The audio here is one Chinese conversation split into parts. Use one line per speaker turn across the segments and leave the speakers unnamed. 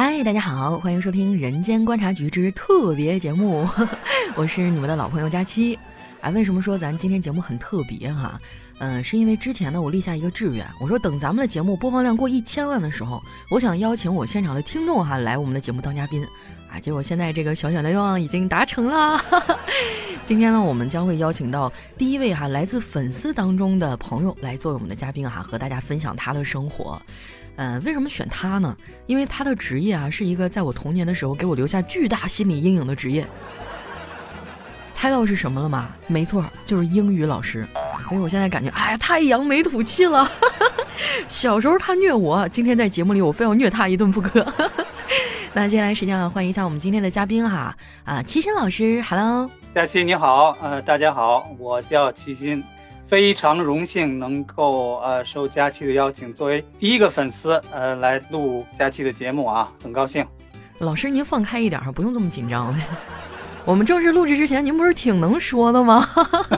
嗨，大家好，欢迎收听《人间观察局之特别节目》，我是你们的老朋友佳期。哎，为什么说咱今天节目很特别哈？嗯，是因为之前呢，我立下一个志愿，我说等咱们的节目播放量过一千万的时候，我想邀请我现场的听众哈来我们的节目当嘉宾。啊，结果现在这个小小的愿望已经达成了。今天呢，我们将会邀请到第一位哈来自粉丝当中的朋友来做我们的嘉宾哈，和大家分享他的生活。嗯，为什么选他呢？因为他的职业啊是一个在我童年的时候给我留下巨大心理阴影的职业。猜到是什么了吗？没错，就是英语老师。所以我现在感觉，哎呀，太扬眉吐气了。小时候他虐我，今天在节目里我非要虐他一顿不可。那接下来时间啊，欢迎一下我们今天的嘉宾哈啊，齐心老师，Hello，
佳琪你好，呃，大家好，我叫齐心。非常荣幸能够呃受佳期的邀请，作为第一个粉丝呃来录佳期的节目啊，很高兴。
老师您放开一点，不用这么紧张。我们正式录制之前，您不是挺能说的吗？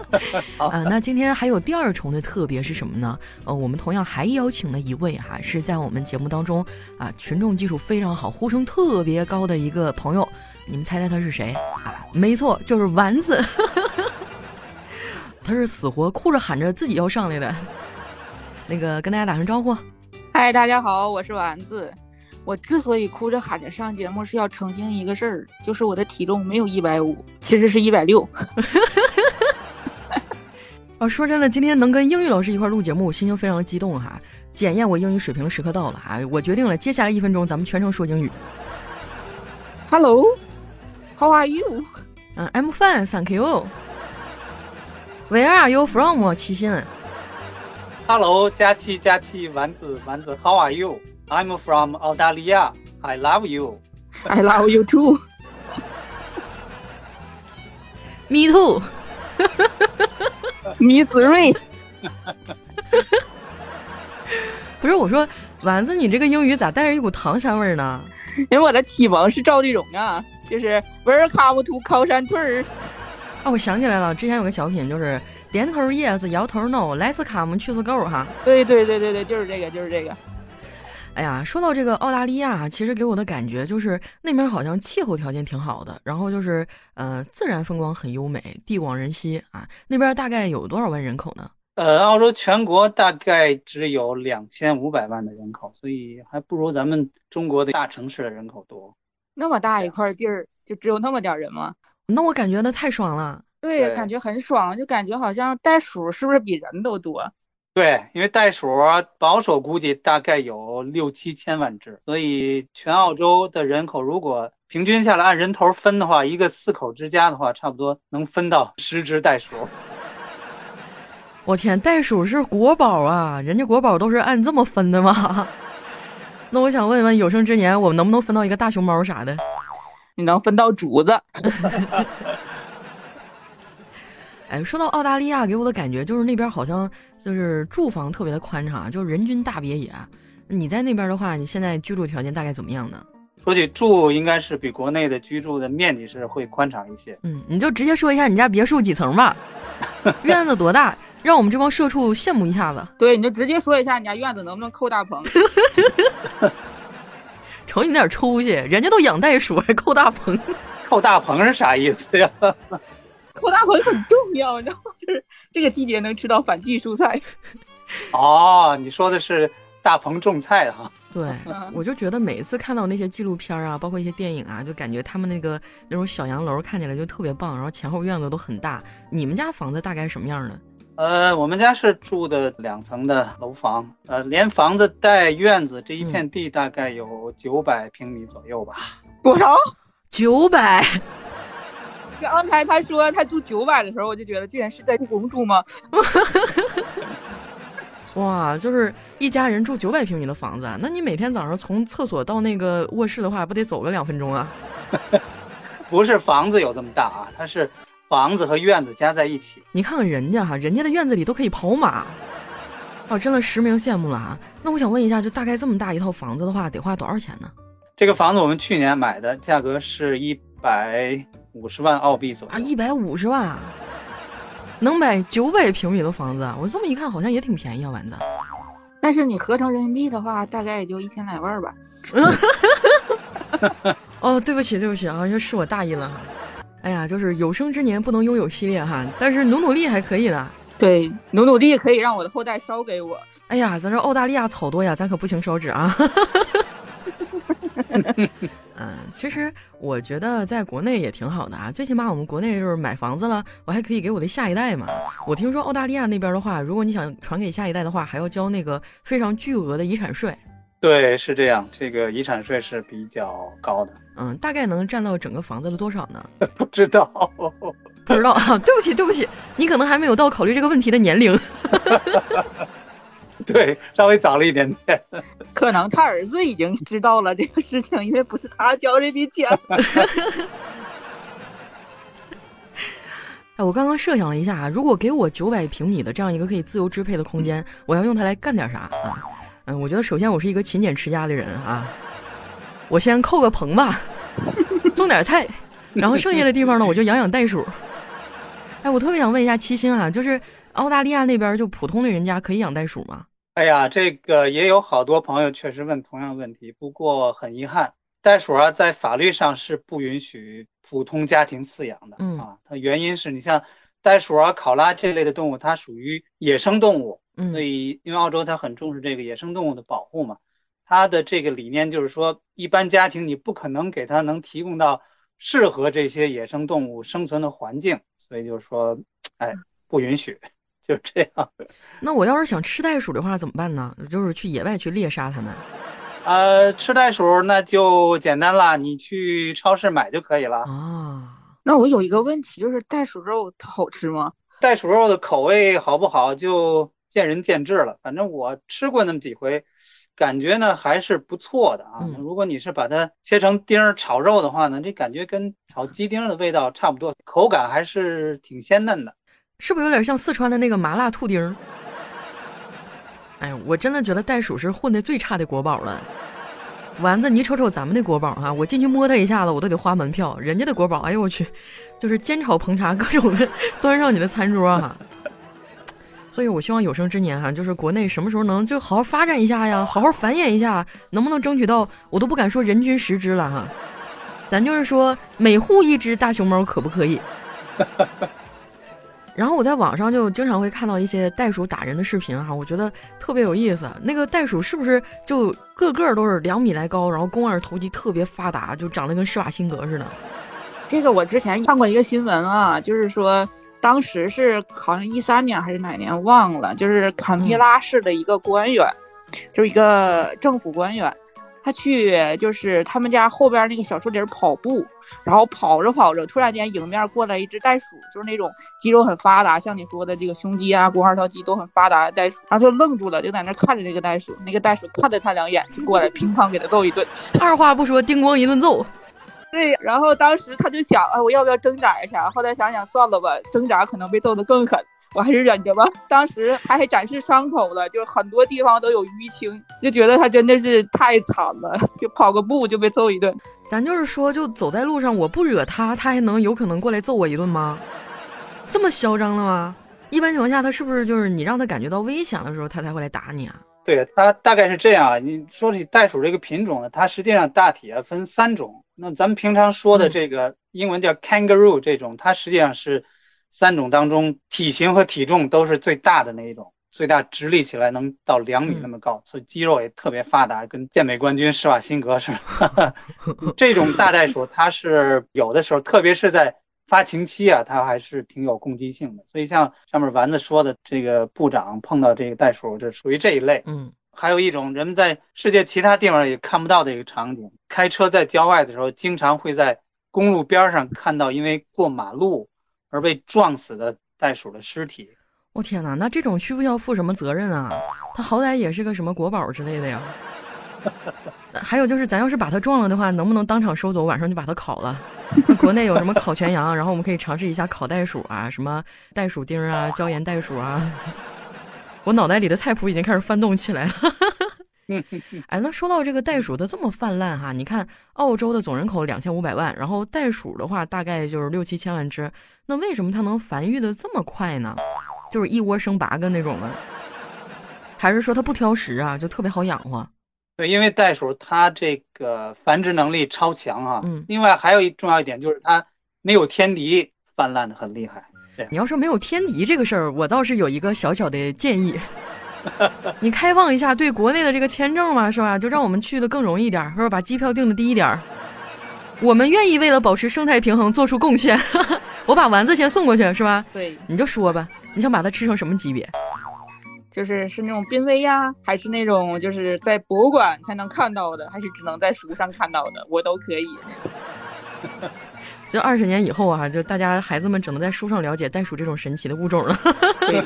啊，那今天还有第二重的特别是什么呢？呃，我们同样还邀请了一位哈，是在我们节目当中啊，群众基础非常好，呼声特别高的一个朋友。你们猜猜他是谁？啊，没错，就是丸子。他是死活哭着喊着自己要上来的，那个跟大家打声招呼。
嗨，大家好，我是丸子。我之所以哭着喊着上节目，是要澄清一个事儿，就是我的体重没有一百五，其实是一百六。
啊，说真的，今天能跟英语老师一块录节目，我心情非常的激动哈。检验我英语水平的时刻到了哈，我决定了，接下来一分钟咱们全程说英语。
Hello，How are you？
嗯，I'm fine，Thank you。Where are you from？齐心。
Hello，佳期佳期，丸子丸子，How are you？I'm from 澳大利亚。I love you。
I love you too。
Me too。
米子睿。
不是我说，丸子，你这个英语咋带着一股唐山味儿呢？
因为我的启蒙是赵丽蓉啊，就是 Welcome to 高山屯儿。
啊，我想起来了，之前有个小品，就是点头 yes，摇头 no，Let's come 去死狗哈。
对对对对对，就是这个，就是这个。
哎呀，说到这个澳大利亚，其实给我的感觉就是那边好像气候条件挺好的，然后就是呃自然风光很优美，地广人稀啊。那边大概有多少万人口呢？
呃，澳洲全国大概只有两千五百万的人口，所以还不如咱们中国的大城市的人口多。
那么大一块地儿，就只有那么点人吗？
那我感觉那太爽了，
对，感觉很爽，就感觉好像袋鼠是不是比人都多？
对，因为袋鼠保守估计大概有六七千万只，所以全澳洲的人口如果平均下来按人头分的话，一个四口之家的话，差不多能分到十只袋鼠。
我天，袋鼠是国宝啊！人家国宝都是按这么分的吗？那我想问问，有生之年我们能不能分到一个大熊猫啥的？
你能分到竹子。
哎，说到澳大利亚，给我的感觉就是那边好像就是住房特别的宽敞，就是人均大别野。你在那边的话，你现在居住条件大概怎么样呢？
说起住，应该是比国内的居住的面积是会宽敞一些。
嗯，你就直接说一下你家别墅几层吧，院子多大，让我们这帮社畜羡慕一下子。
对，你就直接说一下你家院子能不能扣大棚。
瞅你那点出息，人家都养袋鼠还扣大棚，
扣大棚是啥意思呀？
扣大棚很重要，你知道吗？就是这个季节能吃到反季蔬菜。
哦，你说的是大棚种菜哈？
对，我就觉得每一次看到那些纪录片啊，包括一些电影啊，就感觉他们那个那种小洋楼看起来就特别棒，然后前后院子都很大。你们家房子大概什么样的？
呃，我们家是住的两层的楼房，呃，连房子带院子，这一片地大概有九百平米左右吧。
多少？
九百。
刚才他说他住九百的时候，我就觉得居然是在故宫住吗？
哇，就是一家人住九百平米的房子，那你每天早上从厕所到那个卧室的话，不得走个两分钟啊？
不是房子有这么大啊，它是。房子和院子加在一起，
你看看人家哈，人家的院子里都可以跑马，哦，真的实名羡慕了啊！那我想问一下，就大概这么大一套房子的话，得花多少钱呢？
这个房子我们去年买的，价格是一百五十万澳币左右
啊，一百五十万啊，能买九百平米的房子，我这么一看好像也挺便宜啊，丸子。
但是你合成人民币的话，大概也就一千来万吧。
哦，对不起，对不起啊，是我大意了。哎呀，就是有生之年不能拥有系列哈，但是努努力还可以的。
对，努努力可以让我的后代烧给我。
哎呀，咱这澳大利亚草多呀，咱可不行烧纸啊。嗯，其实我觉得在国内也挺好的啊，最起码我们国内就是买房子了，我还可以给我的下一代嘛。我听说澳大利亚那边的话，如果你想传给下一代的话，还要交那个非常巨额的遗产税。
对，是这样，这个遗产税是比较高的。
嗯，大概能占到整个房子的多少呢？
不知道，
不知道啊。对不起，对不起，你可能还没有到考虑这个问题的年龄。
对，稍微早了一点点。
可能他儿子已经知道了这个事情，因为不是他交这笔钱。
哎，我刚刚设想了一下，如果给我九百平米的这样一个可以自由支配的空间，我要用它来干点啥啊？嗯，我觉得首先我是一个勤俭持家的人啊，我先扣个棚吧，种点菜，然后剩下的地方呢，我就养养袋鼠。哎，我特别想问一下七星啊，就是澳大利亚那边就普通的人家可以养袋鼠吗？
哎呀，这个也有好多朋友确实问同样问题，不过很遗憾，袋鼠啊在法律上是不允许普通家庭饲养的。嗯啊，它原因是你像袋鼠啊、考拉这类的动物，它属于野生动物。所以，因为澳洲它很重视这个野生动物的保护嘛，它的这个理念就是说，一般家庭你不可能给它能提供到适合这些野生动物生存的环境，所以就是说，哎，不允许，就这样。
那我要是想吃袋鼠的话怎么办呢？就是去野外去猎杀它们。
呃，吃袋鼠那就简单了，你去超市买就可以了。
啊，
那我有一个问题，就是袋鼠肉它好吃吗？
袋鼠肉的口味好不好就。见仁见智了，反正我吃过那么几回，感觉呢还是不错的啊。如果你是把它切成丁儿炒肉的话呢，这感觉跟炒鸡丁的味道差不多，口感还是挺鲜嫩的，
是不是有点像四川的那个麻辣兔丁？哎，我真的觉得袋鼠是混的最差的国宝了。丸子，你瞅瞅咱们的国宝哈，我进去摸它一下子，我都得花门票。人家的国宝，哎呦我去，就是煎炒烹炸各种的端上你的餐桌哈。所以，我希望有生之年哈，就是国内什么时候能就好好发展一下呀，好好繁衍一下，能不能争取到我都不敢说人均十只了哈，咱就是说每户一只大熊猫可不可以？然后我在网上就经常会看到一些袋鼠打人的视频哈，我觉得特别有意思。那个袋鼠是不是就个个都是两米来高，然后肱二头肌特别发达，就长得跟施瓦辛格似的？
这个我之前看过一个新闻啊，就是说。当时是好像一三年还是哪年忘了，就是坎培拉市的一个官员，就是一个政府官员，他去就是他们家后边那个小树林跑步，然后跑着跑着，突然间迎面过来一只袋鼠，就是那种肌肉很发达，像你说的这个胸肌啊、肱二头肌都很发达的袋鼠，然后就愣住了，就在那看着那个袋鼠，那个袋鼠看了他两眼，就过来乒乓给他揍一顿，
二话不说，叮咣一顿揍。
对，然后当时他就想，啊，我要不要挣扎一下？后来想想算了吧，挣扎可能被揍得更狠，我还是忍着吧。当时他还展示伤口了，就是很多地方都有淤青，就觉得他真的是太惨了，就跑个步就被揍一顿。
咱就是说，就走在路上，我不惹他，他还能有可能过来揍我一顿吗？这么嚣张的吗？一般情况下，他是不是就是你让他感觉到危险的时候，他才会来打你啊？
对，它大概是这样啊。你说起袋鼠这个品种呢，它实际上大体啊分三种。那咱们平常说的这个英文叫 kangaroo 这种，它实际上是三种当中体型和体重都是最大的那一种，最大直立起来能到两米那么高，所以肌肉也特别发达，跟健美冠军施瓦辛格似的。这种大袋鼠它是有的时候，特别是在发情期啊，它还是挺有攻击性的，所以像上面丸子说的这个部长碰到这个袋鼠，这属于这一类。
嗯，
还有一种人们在世界其他地方也看不到的一个场景，开车在郊外的时候，经常会在公路边上看到因为过马路而被撞死的袋鼠的尸体。
我天哪，那这种需不需要负什么责任啊？它好歹也是个什么国宝之类的呀。还有就是，咱要是把它撞了的话，能不能当场收走？晚上就把它烤了？国内有什么烤全羊？然后我们可以尝试一下烤袋鼠啊，什么袋鼠丁啊，椒盐袋鼠啊。我脑袋里的菜谱已经开始翻动起来了。哎，那说到这个袋鼠，它这么泛滥哈，你看澳洲的总人口两千五百万，然后袋鼠的话大概就是六七千万只，那为什么它能繁育的这么快呢？就是一窝生八个那种吗。还是说它不挑食啊，就特别好养活？
对，因为袋鼠它这个繁殖能力超强啊。
嗯。
另外还有一重要一点就是它没有天敌，泛滥的很厉害。
你要说没有天敌这个事儿，我倒是有一个小小的建议。你开放一下对国内的这个签证嘛，是吧？就让我们去的更容易一点，是吧？把机票定的低一点。我们愿意为了保持生态平衡做出贡献。我把丸子先送过去，是吧？
对，
你就说吧，你想把它吃成什么级别？
就是是那种濒危呀，还是那种就是在博物馆才能看到的，还是只能在书上看到的，我都可以。
就二十年以后啊，就大家孩子们只能在书上了解袋鼠这种神奇的物种了。
对。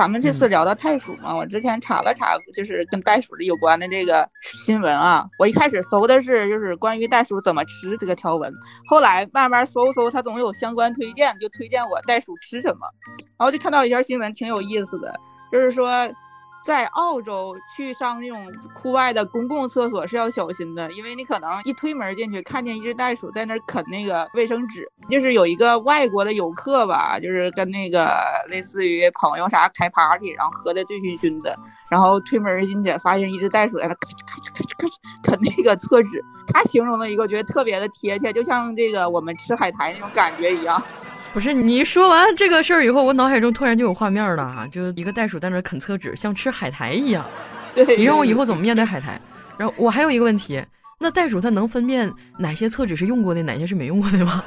咱们这次聊到袋鼠嘛，我之前查了查，就是跟袋鼠的有关的这个新闻啊。我一开始搜的是就是关于袋鼠怎么吃这个条文，后来慢慢搜搜，它总有相关推荐，就推荐我袋鼠吃什么，然后就看到一条新闻挺有意思的，就是说。在澳洲去上那种户外的公共厕所是要小心的，因为你可能一推门进去，看见一只袋鼠在那儿啃那个卫生纸。就是有一个外国的游客吧，就是跟那个类似于朋友啥开 party，然后喝的醉醺醺的，然后推门进去，发现一只袋鼠在那咔哧咔哧咔哧咔哧啃那个厕纸。他形容的一个，我觉得特别的贴切，就像这个我们吃海苔那种感觉一样。
不是你说完这个事儿以后，我脑海中突然就有画面了啊，就一个袋鼠在那啃厕纸，像吃海苔一样。
对，
你让我以后怎么面对海苔？然后我还有一个问题，那袋鼠它能分辨哪些厕纸是用过的，哪些是没用过的吗？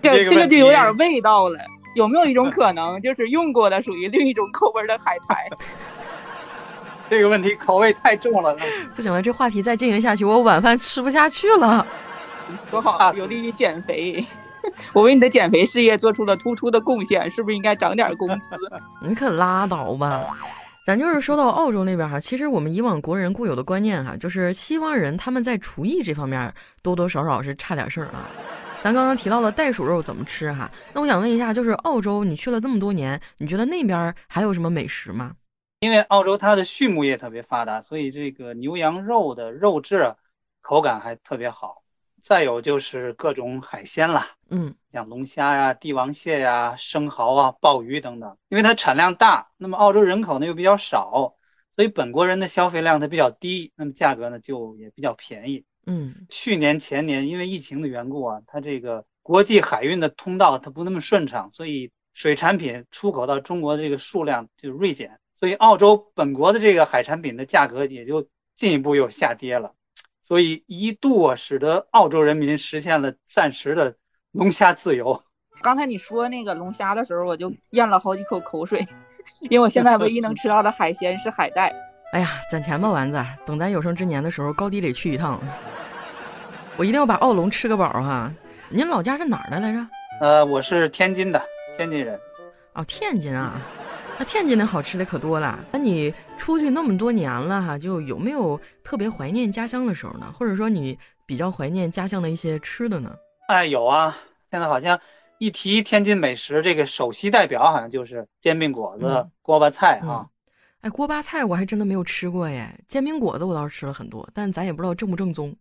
这 这个就有点味道了。有没有一种可能，就是用过的属于另一种口味的海苔？
这个问题口味太重了。
不行了，这话题再进行下去，我晚饭吃不下去了。
多好，有利于减肥。我为你的减肥事业做出了突出的贡献，是不是应该涨点工资？
你可拉倒吧！咱就是说到澳洲那边哈，其实我们以往国人固有的观念哈，就是西方人他们在厨艺这方面多多少少是差点事儿啊。咱刚刚提到了袋鼠肉怎么吃哈，那我想问一下，就是澳洲你去了这么多年，你觉得那边还有什么美食吗？
因为澳洲它的畜牧业特别发达，所以这个牛羊肉的肉质口感还特别好。再有就是各种海鲜啦，
嗯，
像龙虾呀、帝王蟹呀、生蚝啊、鲍鱼等等。因为它产量大，那么澳洲人口呢又比较少，所以本国人的消费量它比较低，那么价格呢就也比较便宜。
嗯，
去年前年因为疫情的缘故啊，它这个国际海运的通道它不那么顺畅，所以水产品出口到中国的这个数量就锐减，所以澳洲本国的这个海产品的价格也就进一步又下跌了。所以一度啊，使得澳洲人民实现了暂时的龙虾自由。
刚才你说那个龙虾的时候，我就咽了好几口口水，因为我现在唯一能吃到的海鲜是海带。
哎呀，攒钱吧，丸子，等咱有生之年的时候，高低得去一趟。我一定要把澳龙吃个饱哈。您老家是哪儿的来着？
呃，我是天津的，天津人。
哦，天津啊。那天津的好吃的可多了。那你出去那么多年了哈，就有没有特别怀念家乡的时候呢？或者说你比较怀念家乡的一些吃的呢？
哎，有啊。现在好像一提天津美食，这个首席代表好像就是煎饼果子、锅巴菜啊。
哎，锅巴菜我还真的没有吃过耶。煎饼果子我倒是吃了很多，但咱也不知道正不正宗。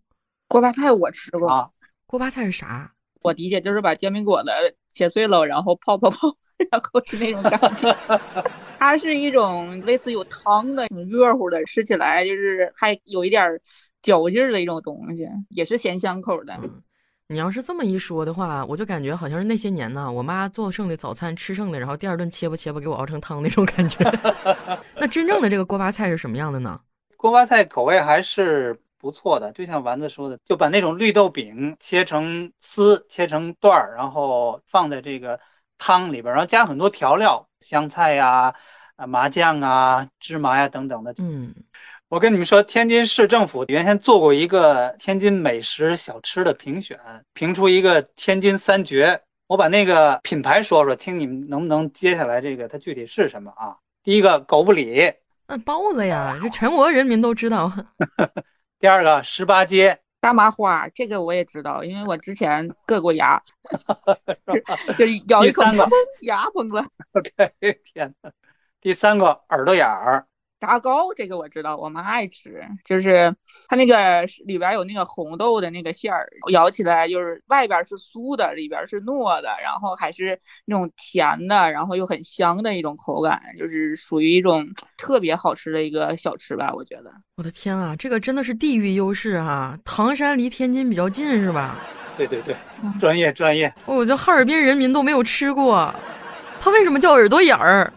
锅巴菜我吃过
啊。
锅巴菜是啥？
我理解就是把煎饼果子切碎了，然后泡泡泡，然后是那种感觉。它是一种类似有汤的、挺热乎的，吃起来就是还有一点嚼劲儿的一种东西，也是咸香口的。
你要是这么一说的话，我就感觉好像是那些年呢，我妈做剩的早餐吃剩的，然后第二顿切吧切吧给我熬成汤那种感觉。那真正的这个锅巴菜是什么样的呢？
锅巴菜口味还是。不错的，就像丸子说的，就把那种绿豆饼切成丝，切成段儿，然后放在这个汤里边，然后加很多调料，香菜呀、啊麻酱啊、芝麻呀等等的。
嗯，
我跟你们说，天津市政府原先做过一个天津美食小吃的评选，评出一个天津三绝。我把那个品牌说说，听你们能不能接下来这个它具体是什么啊？第一个狗不理，
那包子呀，这全国人民都知道。
第二个十八街
大麻花，这个我也知道，因为我之前硌过牙，就咬一口 牙崩了。
OK，天哪！第三个耳朵眼儿，
炸糕这个我知道，我妈爱吃，就是它那个里边有那个红豆的那个馅儿，咬起来就是外边是酥的，里边是糯的，然后还是那种甜的，然后又很香的一种口感，就是属于一种特别好吃的一个小吃吧，我觉得。
我的天啊，这个真的是地域优势啊！唐山离天津比较近是吧？
对对对，专业专业。
我觉得哈尔滨人民都没有吃过，它为什么叫耳朵眼儿？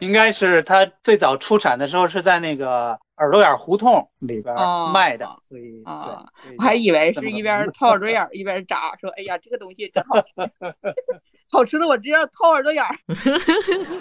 应该是它最早出产的时候是在那个耳朵眼胡同里边卖的，所以
啊，我还以为是一边掏耳朵眼一边炸，说哎呀这个东西真好吃，好吃的我直接掏耳朵眼。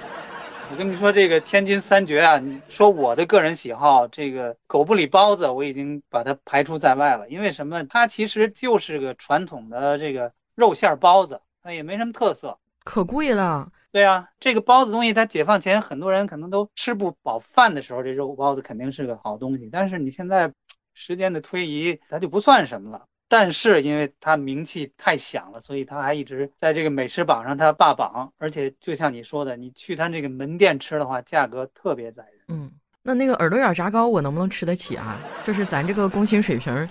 我跟你说这个天津三绝啊，你说我的个人喜好，这个狗不理包子我已经把它排除在外了，因为什么？它其实就是个传统的这个肉馅包子，它也没什么特色，
可贵了。
对啊，这个包子东西，它解放前很多人可能都吃不饱饭的时候，这肉包子肯定是个好东西。但是你现在时间的推移，它就不算什么了。但是因为它名气太响了，所以它还一直在这个美食榜上它霸榜。而且就像你说的，你去它这个门店吃的话，价格特别宰人。
嗯，那那个耳朵眼炸糕我能不能吃得起啊？就是咱这个工薪水平。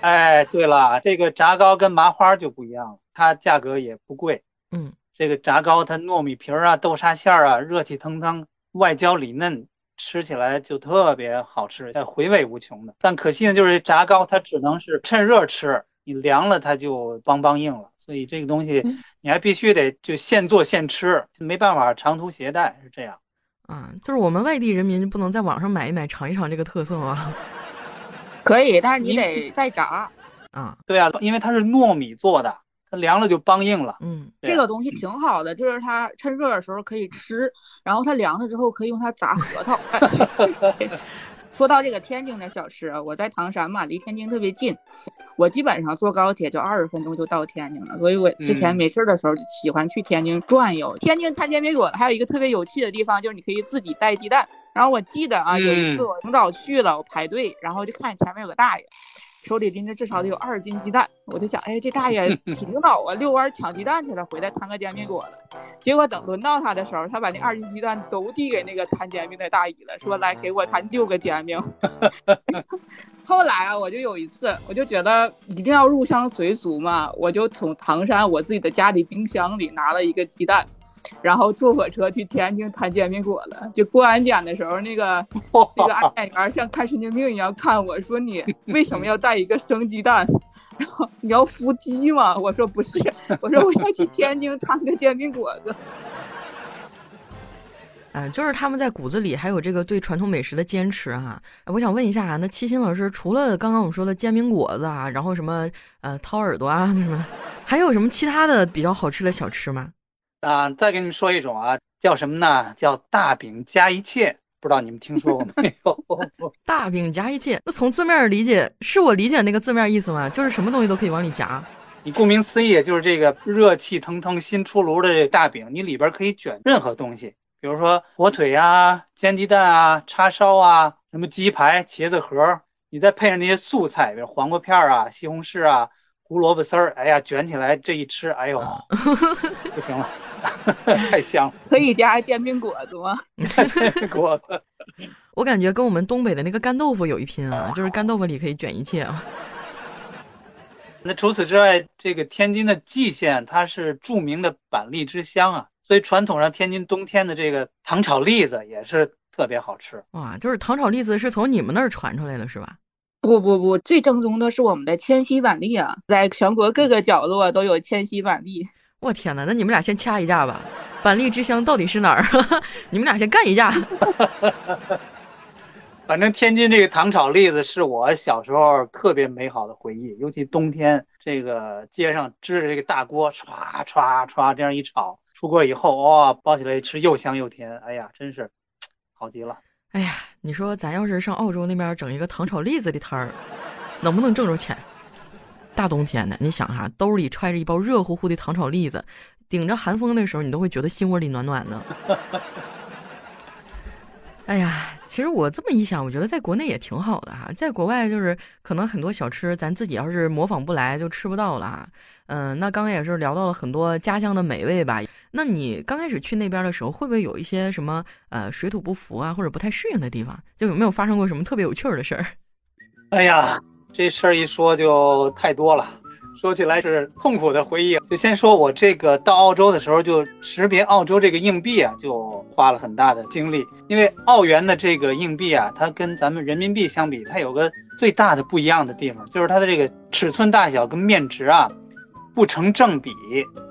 哎，对了，这个炸糕跟麻花就不一样了，它价格也不贵。
嗯。
这个炸糕，它糯米皮儿啊、豆沙馅儿啊，热气腾腾，外焦里嫩，吃起来就特别好吃，回味无穷的。但可惜呢，就是炸糕它只能是趁热吃，你凉了它就梆梆硬了。所以这个东西你还必须得就现做现吃，没办法长途携带，是这样。
啊，就是我们外地人民不能在网上买一买尝一尝这个特色吗？
可以，但是你得再炸。
啊，
对啊，因为它是糯米做的。凉了就梆硬了，
嗯，
这个东西挺好的，就是它趁热的时候可以吃，然后它凉了之后可以用它砸核桃。说到这个天津的小吃，我在唐山嘛，离天津特别近，我基本上坐高铁就二十分钟就到天津了，所以我之前没事的时候就喜欢去天津转悠。天津摊煎饼果子还有一个特别有趣的地方，就是你可以自己带鸡蛋。然后我记得啊，有一次我挺早去了，我排队，然后就看前面有个大爷。手里拎着至少得有二十斤鸡蛋，我就想，哎，这大爷 挺领导啊，遛弯抢鸡蛋去了，回来摊个煎饼果子。结果等轮到他的时候，他把那二斤鸡蛋都递给那个摊煎饼的大姨了，说来给我摊六个煎饼。后来啊，我就有一次，我就觉得一定要入乡随俗嘛，我就从唐山我自己的家里冰箱里拿了一个鸡蛋。然后坐火车去天津摊煎饼果子，就过安检的时候，那个 那个安检员像看神经病一样看我说：“你为什么要带一个生鸡蛋？然后你要孵鸡吗？”我说：“不是，我说我要去天津摊个煎饼果子。”
嗯，就是他们在骨子里还有这个对传统美食的坚持哈。我想问一下啊，那七星老师除了刚刚我们说的煎饼果子啊，然后什么呃掏耳朵啊什么，还有什么其他的比较好吃的小吃吗？
啊，再给你们说一种啊，叫什么呢？叫大饼夹一切，不知道你们听说过没有？
大饼夹一切，那从字面理解，是我理解那个字面意思吗？就是什么东西都可以往里夹。
你顾名思义，就是这个热气腾腾、新出炉的这大饼，你里边可以卷任何东西，比如说火腿呀、煎鸡蛋啊、叉烧啊、什么鸡排、茄子盒，你再配上那些素菜，比如黄瓜片啊、西红柿啊。胡萝卜丝儿，哎呀，卷起来这一吃，哎呦，不行了，太香了。
可以加煎饼果子吗？
煎饼果子，
我感觉跟我们东北的那个干豆腐有一拼啊，就是干豆腐里可以卷一切啊。
那除此之外，这个天津的蓟县，它是著名的板栗之乡啊，所以传统上天津冬天的这个糖炒栗子也是特别好吃。
哇，就是糖炒栗子是从你们那儿传出来的，是吧？
不不不，最正宗的是我们的千禧板栗啊，在全国各个角落都有千禧板栗。
我天哪，那你们俩先掐一架吧，板栗之乡到底是哪儿？你们俩先干一架。
反正天津这个糖炒栗子是我小时候特别美好的回忆，尤其冬天，这个街上支着这个大锅，歘歘歘这样一炒，出锅以后，哇，包起来吃又香又甜，哎呀，真是 好极了。
哎呀，你说咱要是上澳洲那边整一个糖炒栗子的摊儿，能不能挣着钱？大冬天的，你想哈，兜里揣着一包热乎乎的糖炒栗子，顶着寒风的时候，你都会觉得心窝里暖暖的。哎呀，其实我这么一想，我觉得在国内也挺好的哈。在国外就是可能很多小吃，咱自己要是模仿不来，就吃不到了哈。嗯，那刚刚也是聊到了很多家乡的美味吧？那你刚开始去那边的时候，会不会有一些什么呃水土不服啊，或者不太适应的地方？就有没有发生过什么特别有趣的事儿？
哎呀，这事儿一说就太多了。说起来是痛苦的回忆，就先说我这个到澳洲的时候，就识别澳洲这个硬币啊，就花了很大的精力。因为澳元的这个硬币啊，它跟咱们人民币相比，它有个最大的不一样的地方，就是它的这个尺寸大小跟面值啊不成正比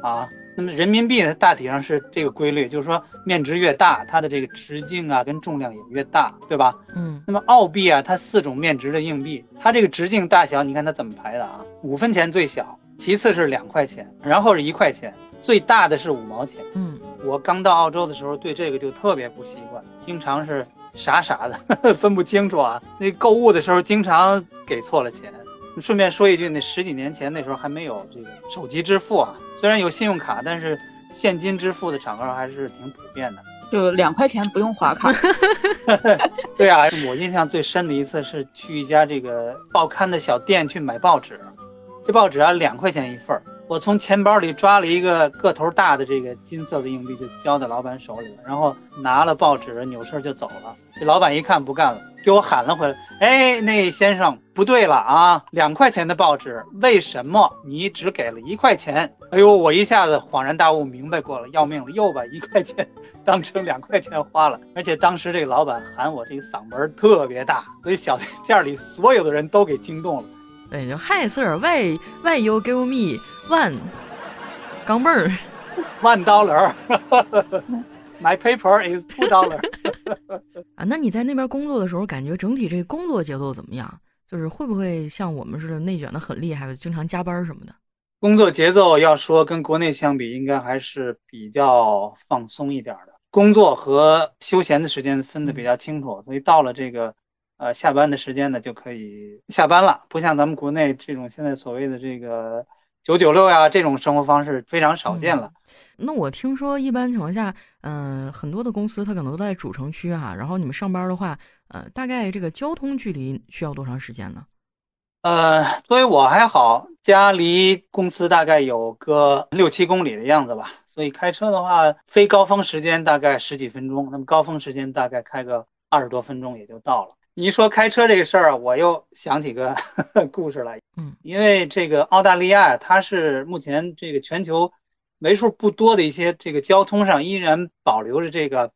啊。那么人民币呢，大体上是这个规律，就是说面值越大，它的这个直径啊跟重量也越大，对吧？
嗯。
那么澳币啊，它四种面值的硬币，它这个直径大小，你看它怎么排的啊？五分钱最小，其次是两块钱，然后是一块钱，最大的是五毛钱。
嗯。
我刚到澳洲的时候，对这个就特别不习惯，经常是傻傻的 分不清楚啊。那购物的时候经常给错了钱。顺便说一句，那十几年前那时候还没有这个手机支付啊，虽然有信用卡，但是现金支付的场合还是挺普遍的。
就两块钱不用划卡。
对啊，我印象最深的一次是去一家这个报刊的小店去买报纸，这报纸啊两块钱一份儿，我从钱包里抓了一个个头大的这个金色的硬币，就交在老板手里了，然后拿了报纸扭身就走了。这老板一看不干了。给我喊了回来，哎，那先生不对了啊！两块钱的报纸，为什么你只给了一块钱？哎呦，我一下子恍然大悟，明白过了，要命了，又把一块钱当成两块钱花了。而且当时这个老板喊我，这个嗓门特别大，所以小店里所有的人都给惊动了。
对，就 Hi sir，Why Why you give me one 钢镚儿
，one dollar。My paper is two dollar。
啊，那你在那边工作的时候，感觉整体这工作节奏怎么样？就是会不会像我们似的内卷的很厉害，经常加班什么的？
工作节奏要说跟国内相比，应该还是比较放松一点的。工作和休闲的时间分得比较清楚，所以到了这个呃下班的时间呢，就可以下班了。不像咱们国内这种现在所谓的这个。九九六呀，这种生活方式非常少见了。
那我听说，一般情况下，嗯，很多的公司它可能都在主城区哈。然后你们上班的话，呃，大概这个交通距离需要多长时间呢？
呃，作为我还好，家离公司大概有个六七公里的样子吧。所以开车的话，非高峰时间大概十几分钟，那么高峰时间大概开个二十多分钟也就到了。你一说开车这个事儿啊，我又想起个 故事来。
嗯，
因为这个澳大利亚，它是目前这个全球为数不多的一些这个交通上依然保留着这个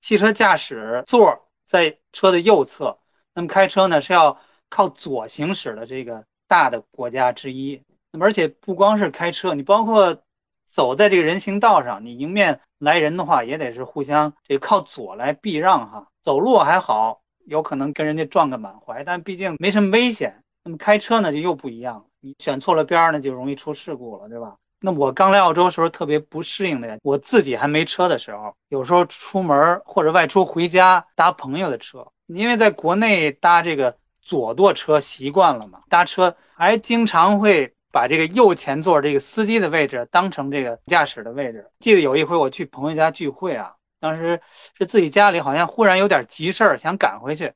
汽车驾驶座在车的右侧，那么开车呢是要靠左行驶的这个大的国家之一。那么而且不光是开车，你包括走在这个人行道上，你迎面来人的话，也得是互相这靠左来避让哈。走路还好。有可能跟人家撞个满怀，但毕竟没什么危险。那么开车呢就又不一样，你选错了边儿呢就容易出事故了，对吧？那我刚来澳洲时候特别不适应的呀，我自己还没车的时候，有时候出门或者外出回家搭朋友的车，因为在国内搭这个左舵车习惯了嘛，搭车还经常会把这个右前座这个司机的位置当成这个驾驶的位置。记得有一回我去朋友家聚会啊。当时是自己家里好像忽然有点急事儿，想赶回去，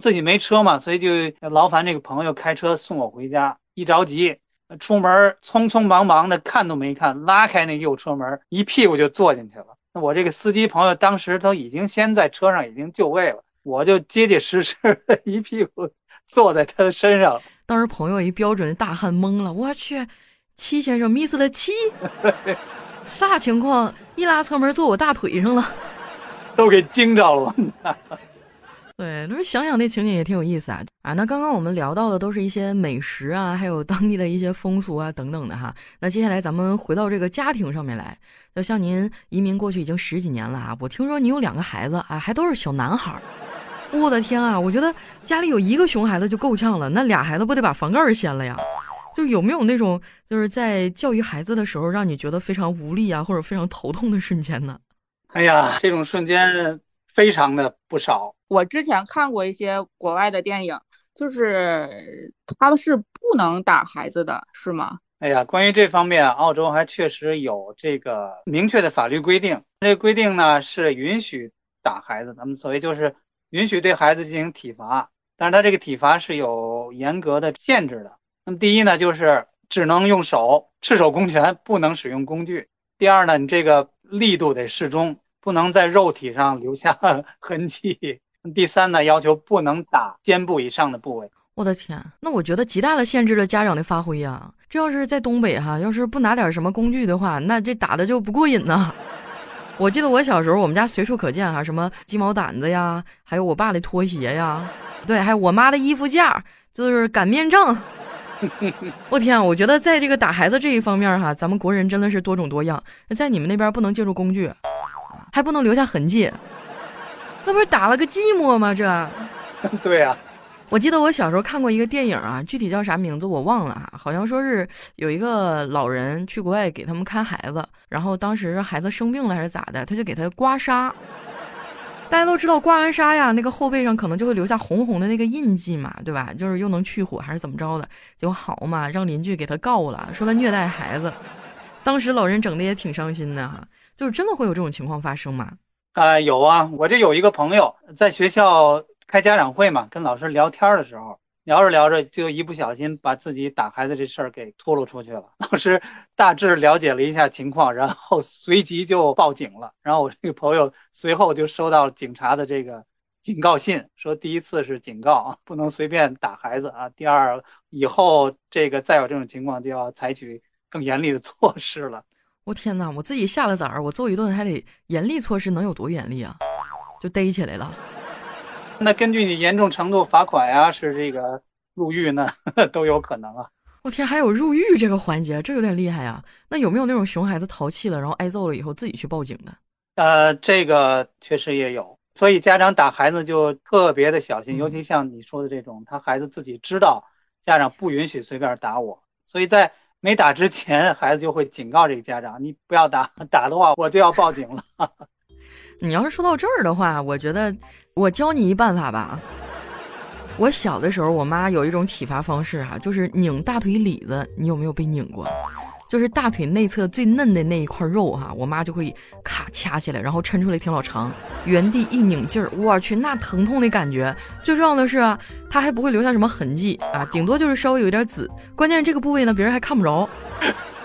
自己没车嘛，所以就劳烦这个朋友开车送我回家。一着急出门，匆匆忙忙的看都没看，拉开那右车门，一屁股就坐进去了。那我这个司机朋友当时都已经先在车上已经就位了，我就结结实实的一屁股坐在他的身上。
当时朋友一标准的大汉懵了，我去，戚先生 miss 了七。啥情况？一拉车门坐我大腿上了，
都给惊着了。
对，那想想那情景也挺有意思啊啊！那刚刚我们聊到的都是一些美食啊，还有当地的一些风俗啊等等的哈。那接下来咱们回到这个家庭上面来，就像您移民过去已经十几年了啊，我听说你有两个孩子啊，还都是小男孩儿。我的天啊，我觉得家里有一个熊孩子就够呛了，那俩孩子不得把房盖掀了呀？就有没有那种就是在教育孩子的时候，让你觉得非常无力啊，或者非常头痛的瞬间呢？
哎呀，这种瞬间非常的不少。
我之前看过一些国外的电影，就是他们是不能打孩子的，是吗？
哎呀，关于这方面，澳洲还确实有这个明确的法律规定。这个规定呢是允许打孩子，咱们所谓就是允许对孩子进行体罚，但是他这个体罚是有严格的限制的。那么第一呢，就是只能用手，赤手空拳，不能使用工具。第二呢，你这个力度得适中，不能在肉体上留下 痕迹。第三呢，要求不能打肩部以上的部位。
我的天，那我觉得极大的限制了家长的发挥呀。这要是在东北哈，要是不拿点什么工具的话，那这打的就不过瘾呐。我记得我小时候，我们家随处可见哈，什么鸡毛掸子呀，还有我爸的拖鞋呀，对，还有我妈的衣服架，就是擀面杖。我天，我觉得在这个打孩子这一方面哈，咱们国人真的是多种多样。在你们那边不能借助工具，还不能留下痕迹，那不是打了个寂寞吗？这，
对呀。
我记得我小时候看过一个电影啊，具体叫啥名字我忘了哈，好像说是有一个老人去国外给他们看孩子，然后当时孩子生病了还是咋的，他就给他刮痧。大家都知道刮完痧呀，那个后背上可能就会留下红红的那个印记嘛，对吧？就是又能去火还是怎么着的，就好嘛，让邻居给他告了，说他虐待孩子。当时老人整的也挺伤心的哈，就是真的会有这种情况发生吗？
啊，有啊，我这有一个朋友在学校。开家长会嘛，跟老师聊天的时候，聊着聊着就一不小心把自己打孩子这事儿给吐露出去了。老师大致了解了一下情况，然后随即就报警了。然后我这个朋友随后就收到警察的这个警告信，说第一次是警告啊，不能随便打孩子啊。第二，以后这个再有这种情况就要采取更严厉的措施了。
我天哪，我自己下了崽儿，我揍一顿还得严厉措施，能有多严厉啊？就逮起来了。
那根据你严重程度罚款呀，是这个入狱呢，都有可能啊。
我天，还有入狱这个环节，这有点厉害啊。那有没有那种熊孩子淘气了，然后挨揍了以后自己去报警的？
呃，这个确实也有。所以家长打孩子就特别的小心，尤其像你说的这种，他孩子自己知道家长不允许随便打我，所以在没打之前，孩子就会警告这个家长：你不要打，打的话我就要报警了。
你要是说到这儿的话，我觉得我教你一办法吧。我小的时候，我妈有一种体罚方式哈，就是拧大腿里子。你有没有被拧过？就是大腿内侧最嫩的那一块肉哈，我妈就会咔掐起来，然后抻出来挺老长，原地一拧劲儿，我去那疼痛的感觉。最重要的是啊，它还不会留下什么痕迹啊，顶多就是稍微有一点紫。关键是这个部位呢，别人还看不着。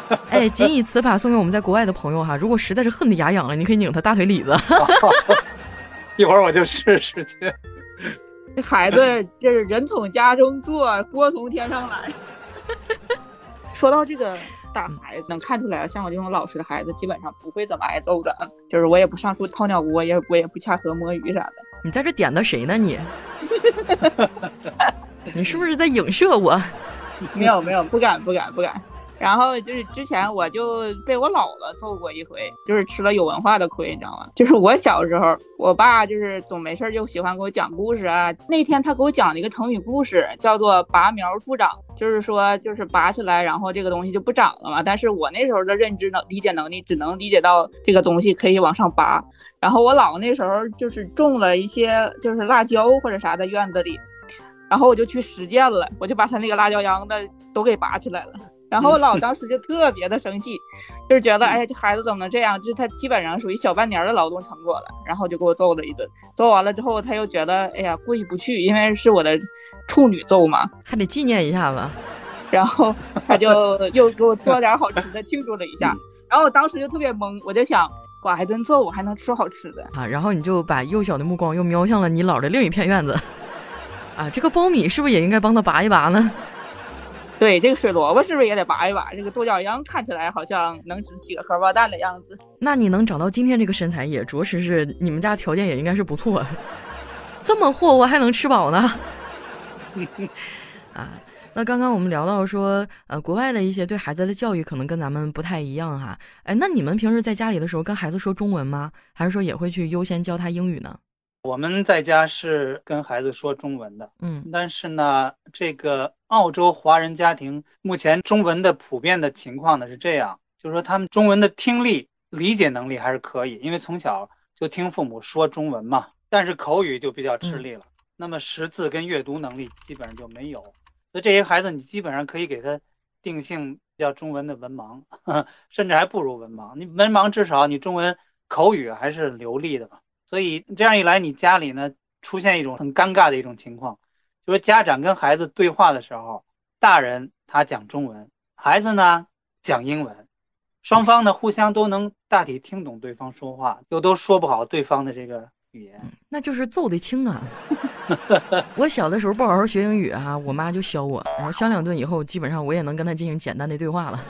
哎，仅以此法送给我们在国外的朋友哈，如果实在是恨得牙痒了，你可以拧他大腿里子。
一会儿我就试试去。
这孩子这是人从家中坐，锅从天上来。说到这个打孩子，能看出来，像我这种老实的孩子，基本上不会怎么挨揍的。就是我也不上树掏鸟窝，也我也不掐河摸鱼啥的。
你在这点的谁呢？你？你是不是在影射我？
没有没有，不敢不敢不敢。然后就是之前我就被我姥姥揍过一回，就是吃了有文化的亏，你知道吗？就是我小时候，我爸就是总没事就喜欢给我讲故事啊。那天他给我讲了一个成语故事，叫做拔苗助长，就是说就是拔起来，然后这个东西就不长了嘛。但是我那时候的认知能理解能力只能理解到这个东西可以往上拔。然后我姥那时候就是种了一些就是辣椒或者啥的院子里，然后我就去实践了，我就把他那个辣椒秧子都给拔起来了。然后我姥当时就特别的生气，就是觉得，哎呀，这孩子怎么能这样？就是他基本上属于小半年的劳动成果了，然后就给我揍了一顿。揍完了之后，他又觉得，哎呀，过意不去，因为是我的处女揍嘛，
还得纪念一下子。
然后他就 又给我做点好吃的庆祝了一下。然后我当时就特别懵，我就想，刮一顿揍，我还能吃好吃的
啊？然后你就把幼小的目光又瞄向了你姥的另一片院子，啊，这个苞米是不是也应该帮他拔一拔呢？
对这个水萝卜是不是也得拔一拔？这个豆角秧看起来好像能值几个荷包蛋的样子。
那你能长到今天这个身材，也着实是你们家条件也应该是不错。这么霍霍还能吃饱呢？啊，那刚刚我们聊到说，呃，国外的一些对孩子的教育可能跟咱们不太一样哈。哎，那你们平时在家里的时候跟孩子说中文吗？还是说也会去优先教他英语呢？
我们在家是跟孩子说中文的，
嗯，
但是呢，这个澳洲华人家庭目前中文的普遍的情况呢是这样，就是说他们中文的听力理解能力还是可以，因为从小就听父母说中文嘛，但是口语就比较吃力了。那么识字跟阅读能力基本上就没有，所以这些孩子你基本上可以给他定性叫中文的文盲，甚至还不如文盲。你文盲至少你中文口语还是流利的吧。所以这样一来，你家里呢出现一种很尴尬的一种情况，就是家长跟孩子对话的时候，大人他讲中文，孩子呢讲英文，双方呢互相都能大体听懂对方说话，又都说不好对方的这个语言，
那就是揍得轻啊。我小的时候不好好学英语哈，我妈就削我，然后削两顿以后，基本上我也能跟她进行简单的对话了。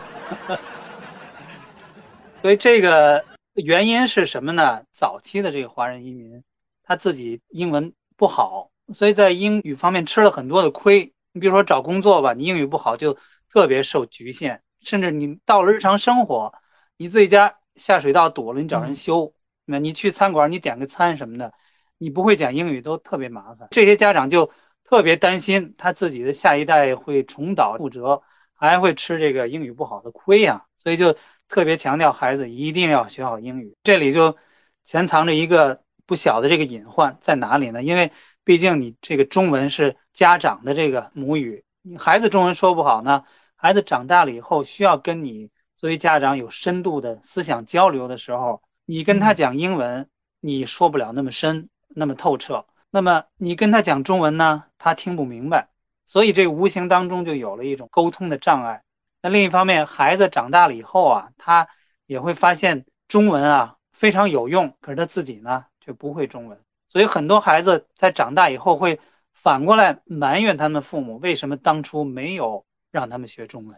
所以这个原因是什么呢？早期的这个华人移民，他自己英文不好，所以在英语方面吃了很多的亏。你比如说找工作吧，你英语不好就特别受局限，甚至你到了日常生活，你自己家下水道堵了，你找人修，那你去餐馆你点个餐什么的，你不会讲英语都特别麻烦。这些家长就特别担心他自己的下一代会重蹈覆辙，还会吃这个英语不好的亏呀，所以就。特别强调孩子一定要学好英语，这里就潜藏着一个不小的这个隐患在哪里呢？因为毕竟你这个中文是家长的这个母语，你孩子中文说不好呢，孩子长大了以后需要跟你作为家长有深度的思想交流的时候，你跟他讲英文，你说不了那么深那么透彻，那么你跟他讲中文呢，他听不明白，所以这无形当中就有了一种沟通的障碍。那另一方面，孩子长大了以后啊，他也会发现中文啊非常有用，可是他自己呢却不会中文，所以很多孩子在长大以后会反过来埋怨他们父母为什么当初没有让他们学中文。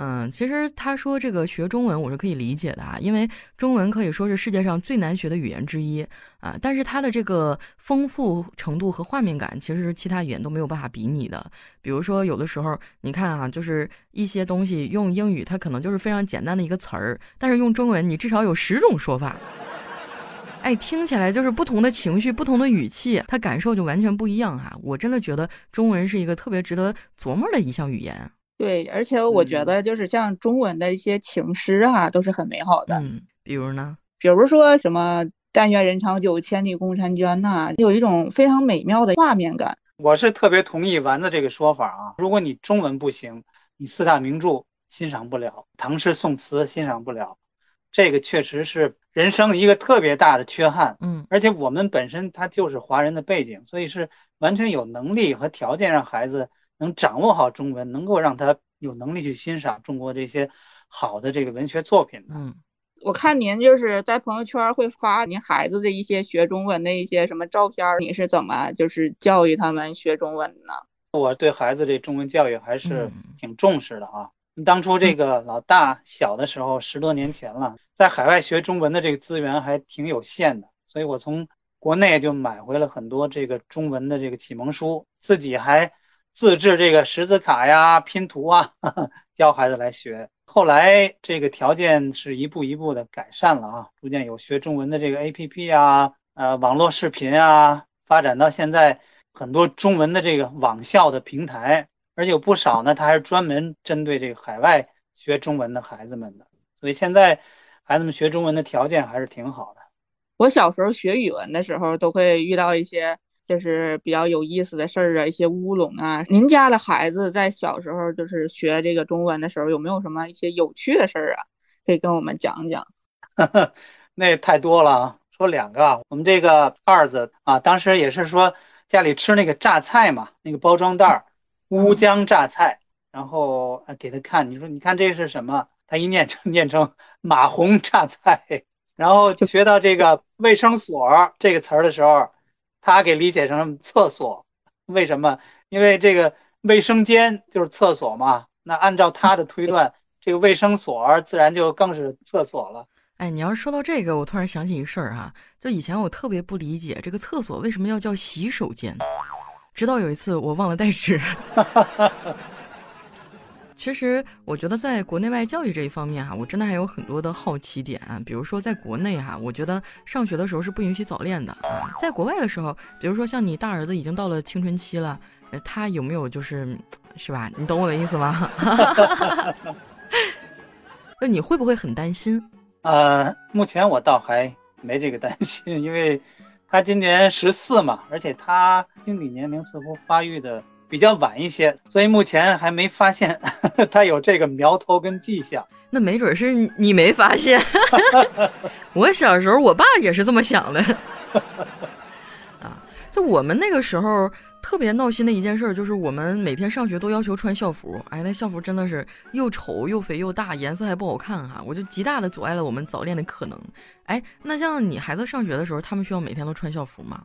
嗯，其实他说这个学中文我是可以理解的啊，因为中文可以说是世界上最难学的语言之一啊。但是它的这个丰富程度和画面感，其实是其他语言都没有办法比拟的。比如说，有的时候你看啊，就是一些东西用英语，它可能就是非常简单的一个词儿，但是用中文，你至少有十种说法。哎，听起来就是不同的情绪、不同的语气，他感受就完全不一样哈。我真的觉得中文是一个特别值得琢磨的一项语言。
对，而且我觉得就是像中文的一些情诗啊，都是很美好的。
嗯，比如呢？
比如说什么“但愿人长久，千里共婵娟”呐，有一种非常美妙的画面感。
我是特别同意丸子这个说法啊。如果你中文不行，你四大名著欣赏不了，唐诗宋词欣赏不了，这个确实是人生一个特别大的缺憾。
嗯，
而且我们本身他就是华人的背景，所以是完全有能力和条件让孩子。能掌握好中文，能够让他有能力去欣赏中国这些好的这个文学作品的。
嗯，
我看您就是在朋友圈会发您孩子的一些学中文的一些什么照片，你是怎么就是教育他们学中文呢？
我对孩子这中文教育还是挺重视的啊。当初这个老大小的时候，十多年前了，在海外学中文的这个资源还挺有限的，所以我从国内就买回了很多这个中文的这个启蒙书，自己还。自制这个识字卡呀、拼图啊，教孩子来学。后来这个条件是一步一步的改善了啊，逐渐有学中文的这个 APP 啊，呃，网络视频啊，发展到现在很多中文的这个网校的平台，而且有不少呢，它还是专门针对这个海外学中文的孩子们的。所以现在孩子们学中文的条件还是挺好的。
我小时候学语文的时候，都会遇到一些。就是比较有意思的事儿啊，一些乌龙啊。您家的孩子在小时候就是学这个中文的时候，有没有什么一些有趣的事儿啊？可以跟我们讲讲。
那太多了，说两个。我们这个二子啊，当时也是说家里吃那个榨菜嘛，那个包装袋儿乌江榨菜，然后给他看，你说你看这是什么？他一念成念成马红榨菜，然后学到这个卫生所这个词儿的时候。他给理解成厕所，为什么？因为这个卫生间就是厕所嘛。那按照他的推断，这个卫生所自然就更是厕所了。
哎，你要是说到这个，我突然想起一事儿哈，就以前我特别不理解这个厕所为什么要叫洗手间，直到有一次我忘了带纸。其实我觉得在国内外教育这一方面哈，我真的还有很多的好奇点。比如说在国内哈，我觉得上学的时候是不允许早恋的啊。在国外的时候，比如说像你大儿子已经到了青春期了，他有没有就是，是吧？你懂我的意思吗？那你会不会很担心？
呃，目前我倒还没这个担心，因为他今年十四嘛，而且他心理年龄似乎发育的。比较晚一些，所以目前还没发现 他有这个苗头跟迹象。
那没准是你没发现。我小时候，我爸也是这么想的。就我们那个时候特别闹心的一件事，就是我们每天上学都要求穿校服。哎，那校服真的是又丑又肥又大，颜色还不好看哈，我就极大的阻碍了我们早恋的可能。哎，那像你孩子上学的时候，他们需要每天都穿校服吗？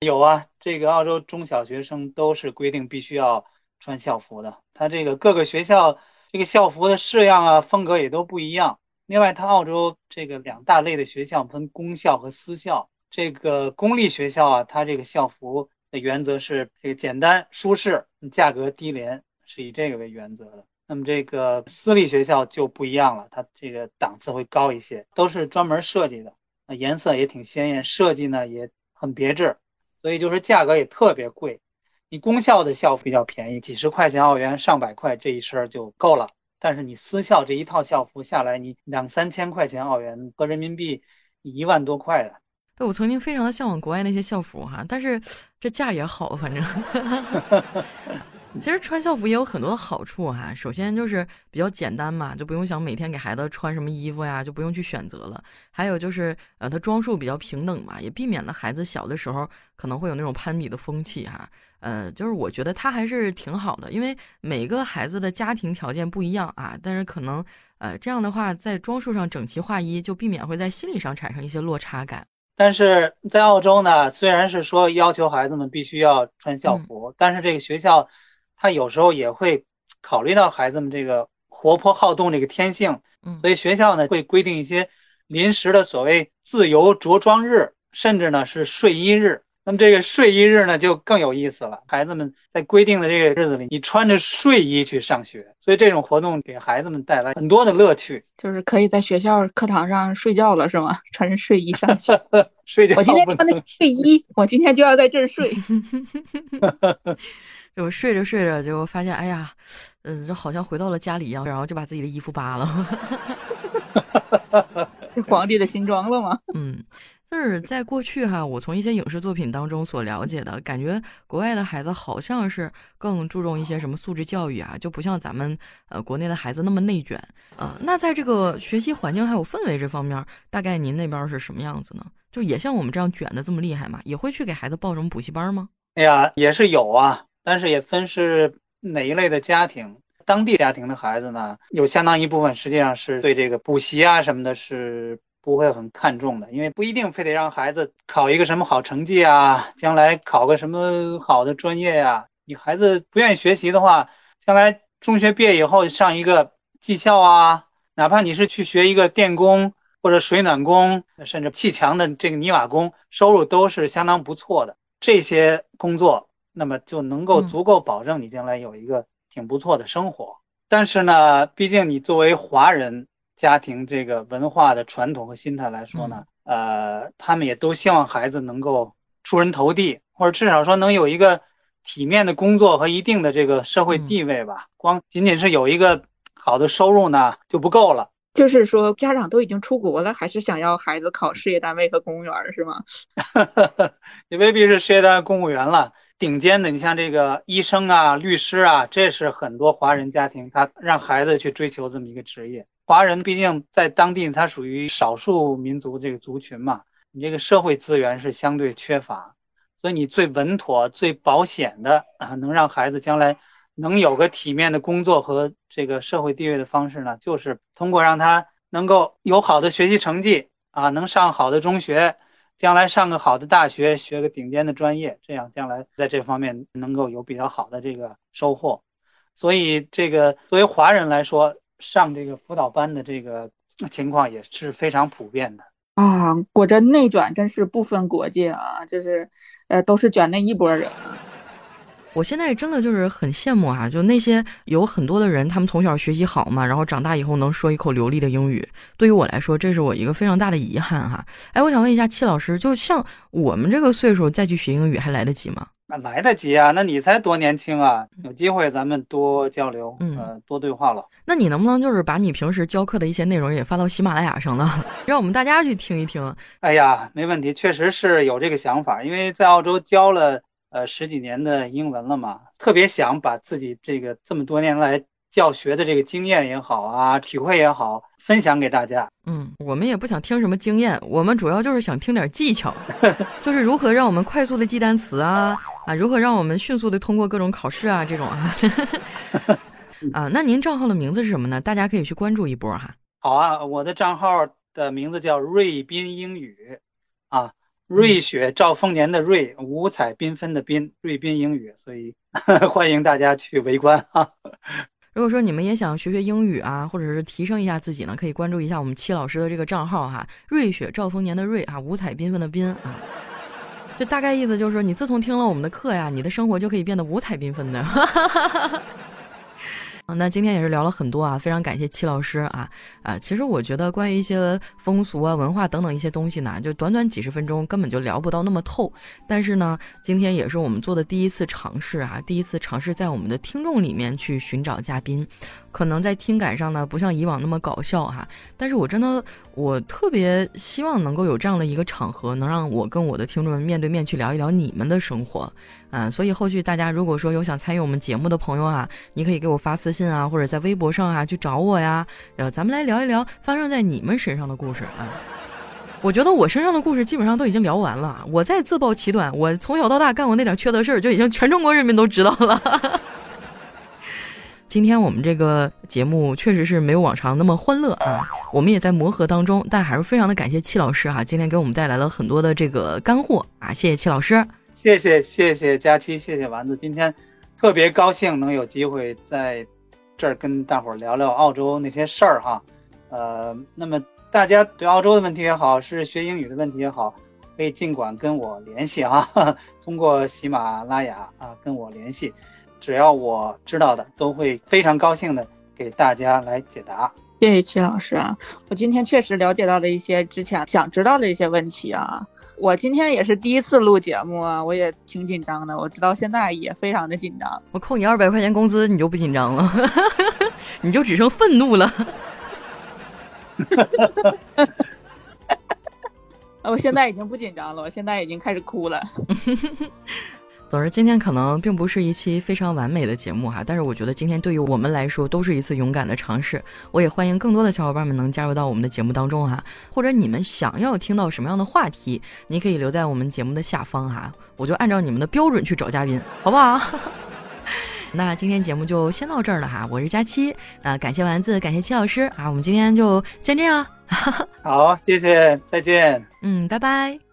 有啊，这个澳洲中小学生都是规定必须要穿校服的。他这个各个学校这个校服的式样啊、风格也都不一样。另外，它澳洲这个两大类的学校分公校和私校。这个公立学校啊，它这个校服的原则是这个简单舒适、价格低廉，是以这个为原则的。那么这个私立学校就不一样了，它这个档次会高一些，都是专门设计的，颜色也挺鲜艳，设计呢也很别致，所以就是价格也特别贵。你公校的校服比较便宜，几十块钱澳元、上百块这一身就够了。但是你私校这一套校服下来，你两三千块钱澳元和人民币一万多块的。
对，我曾经非常的向往国外那些校服哈，但是这价也好，反正。其实穿校服也有很多的好处哈，首先就是比较简单嘛，就不用想每天给孩子穿什么衣服呀，就不用去选择了。还有就是，呃，它装束比较平等嘛，也避免了孩子小的时候可能会有那种攀比的风气哈。呃，就是我觉得它还是挺好的，因为每个孩子的家庭条件不一样啊，但是可能呃这样的话，在装束上整齐划一，就避免会在心理上产生一些落差感。
但是在澳洲呢，虽然是说要求孩子们必须要穿校服，但是这个学校。他有时候也会考虑到孩子们这个活泼好动这个天性，
嗯，
所以学校呢会规定一些临时的所谓自由着装日，甚至呢是睡衣日。那么这个睡衣日呢就更有意思了，孩子们在规定的这个日子里，你穿着睡衣去上学，所以这种活动给孩子们带来很多的乐趣，
就是可以在学校课堂上睡觉了，是吗？穿着睡衣上学，
睡觉。
我今天穿的睡衣，我今天就要在这儿睡。
就睡着睡着就发现，哎呀，嗯，就好像回到了家里一样，然后就把自己的衣服扒了。
皇帝的新装了吗？
嗯，就是在过去哈，我从一些影视作品当中所了解的感觉，国外的孩子好像是更注重一些什么素质教育啊，就不像咱们呃国内的孩子那么内卷啊。那在这个学习环境还有氛围这方面，大概您那边是什么样子呢？就也像我们这样卷的这么厉害吗？也会去给孩子报什么补习班吗？
哎呀，也是有啊。但是也分是哪一类的家庭，当地家庭的孩子呢，有相当一部分实际上是对这个补习啊什么的，是不会很看重的，因为不一定非得让孩子考一个什么好成绩啊，将来考个什么好的专业呀。你孩子不愿意学习的话，将来中学毕业以后上一个技校啊，哪怕你是去学一个电工或者水暖工，甚至砌墙的这个泥瓦工，收入都是相当不错的。这些工作。那么就能够足够保证你将来有一个挺不错的生活。但是呢，毕竟你作为华人家庭，这个文化的传统和心态来说呢，呃，他们也都希望孩子能够出人头地，或者至少说能有一个体面的工作和一定的这个社会地位吧。光仅仅是有一个好的收入呢就不够了。
就是说，家长都已经出国了，还是想要孩子考事业单位和公务员，是吗？
也未必是事业单位、公务员了。顶尖的，你像这个医生啊、律师啊，这是很多华人家庭他让孩子去追求这么一个职业。华人毕竟在当地，他属于少数民族这个族群嘛，你这个社会资源是相对缺乏，所以你最稳妥、最保险的啊，能让孩子将来能有个体面的工作和这个社会地位的方式呢，就是通过让他能够有好的学习成绩啊，能上好的中学。将来上个好的大学，学个顶尖的专业，这样将来在这方面能够有比较好的这个收获。所以，这个作为华人来说，上这个辅导班的这个情况也是非常普遍的
啊。果真内卷真是不分国界啊，就是呃，都是卷那一波人。
我现在真的就是很羡慕哈，就那些有很多的人，他们从小学习好嘛，然后长大以后能说一口流利的英语。对于我来说，这是我一个非常大的遗憾哈。哎，我想问一下戚老师，就像我们这个岁数再去学英语还来得及吗？
那来得及啊，那你才多年轻啊，有机会咱们多交流，嗯，多对话了。
那你能不能就是把你平时教课的一些内容也发到喜马拉雅上呢，让我们大家去听一听？
哎呀，没问题，确实是有这个想法，因为在澳洲教了。呃，十几年的英文了嘛，特别想把自己这个这么多年来教学的这个经验也好啊，体会也好，分享给大家。
嗯，我们也不想听什么经验，我们主要就是想听点技巧，就是如何让我们快速的记单词啊啊，如何让我们迅速的通过各种考试啊这种啊。啊，那您账号的名字是什么呢？大家可以去关注一波哈。
好啊，我的账号的名字叫瑞斌英语，啊，瑞雪兆丰年的瑞，五彩缤纷的缤，瑞斌英语，所以 欢迎大家去围观啊。
如果说你们也想学学英语啊，或者是提升一下自己呢，可以关注一下我们戚老师的这个账号哈，瑞雪兆丰年的瑞啊，五彩缤纷的缤啊，就大概意思就是说，你自从听了我们的课呀，你的生活就可以变得五彩缤纷的。那今天也是聊了很多啊，非常感谢戚老师啊啊！其实我觉得关于一些风俗啊、文化等等一些东西呢，就短短几十分钟根本就聊不到那么透。但是呢，今天也是我们做的第一次尝试啊，第一次尝试在我们的听众里面去寻找嘉宾。可能在听感上呢，不像以往那么搞笑哈，但是我真的我特别希望能够有这样的一个场合，能让我跟我的听众们面对面去聊一聊你们的生活，嗯，所以后续大家如果说有想参与我们节目的朋友啊，你可以给我发私信啊，或者在微博上啊去找我呀，呃，咱们来聊一聊发生在你们身上的故事啊。我觉得我身上的故事基本上都已经聊完了，我再自曝其短，我从小到大干过那点缺德事儿，就已经全中国人民都知道了。今天我们这个节目确实是没有往常那么欢乐啊，我们也在磨合当中，但还是非常的感谢戚老师哈，今天给我们带来了很多的这个干货啊，谢谢戚老师，
谢谢谢谢佳期，谢谢丸子，今天特别高兴能有机会在这儿跟大伙儿聊聊澳洲那些事儿哈，呃，那么大家对澳洲的问题也好，是学英语的问题也好，可以尽管跟我联系啊，通过喜马拉雅啊跟我联系。只要我知道的，都会非常高兴的给大家来解答。
谢谢齐老师啊，我今天确实了解到了一些之前想知道的一些问题啊。我今天也是第一次录节目啊，我也挺紧张的。我直到现在也非常的紧张。
我扣你二百块钱工资，你就不紧张了？你就只剩愤怒了？
我现在已经不紧张了，我现在已经开始哭了。
总之，今天可能并不是一期非常完美的节目哈，但是我觉得今天对于我们来说都是一次勇敢的尝试。我也欢迎更多的小伙伴们能加入到我们的节目当中哈，或者你们想要听到什么样的话题，你可以留在我们节目的下方哈，我就按照你们的标准去找嘉宾，好不好？那今天节目就先到这儿了哈，我是佳期，那感谢丸子，感谢戚老师啊，我们今天就先这样，
好，谢谢，再见，
嗯，拜拜。